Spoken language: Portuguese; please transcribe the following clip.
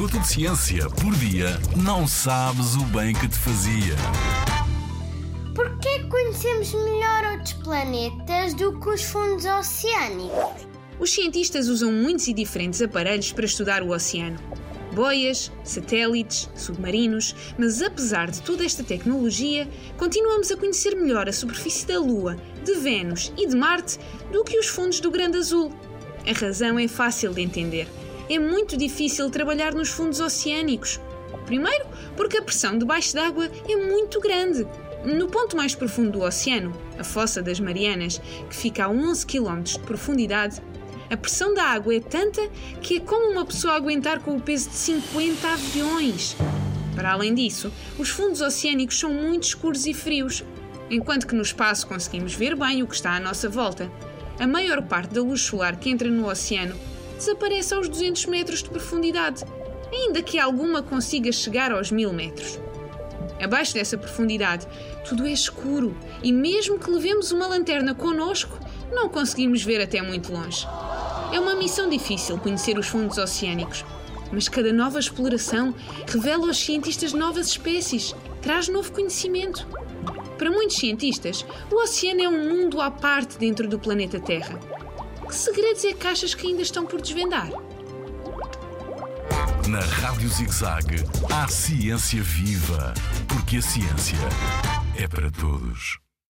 minuto de ciência por dia, não sabes o bem que te fazia. Porquê conhecemos melhor outros planetas do que os fundos oceânicos? Os cientistas usam muitos e diferentes aparelhos para estudar o oceano. Boias, satélites, submarinos, mas apesar de toda esta tecnologia, continuamos a conhecer melhor a superfície da Lua, de Vênus e de Marte do que os fundos do Grande Azul. A razão é fácil de entender. É muito difícil trabalhar nos fundos oceânicos. Primeiro, porque a pressão debaixo d'água é muito grande. No ponto mais profundo do oceano, a Fossa das Marianas, que fica a 11 km de profundidade, a pressão da água é tanta que é como uma pessoa aguentar com o peso de 50 aviões. Para além disso, os fundos oceânicos são muito escuros e frios, enquanto que no espaço conseguimos ver bem o que está à nossa volta. A maior parte da luz solar que entra no oceano desaparece aos 200 metros de profundidade, ainda que alguma consiga chegar aos 1000 metros. Abaixo dessa profundidade, tudo é escuro e, mesmo que levemos uma lanterna connosco, não conseguimos ver até muito longe. É uma missão difícil conhecer os fundos oceânicos, mas cada nova exploração revela aos cientistas novas espécies, traz novo conhecimento. Para muitos cientistas, o oceano é um mundo à parte dentro do planeta Terra. Que segredos é que achas que ainda estão por desvendar? Na Rádio ZigZag, há ciência viva, porque a ciência é para todos.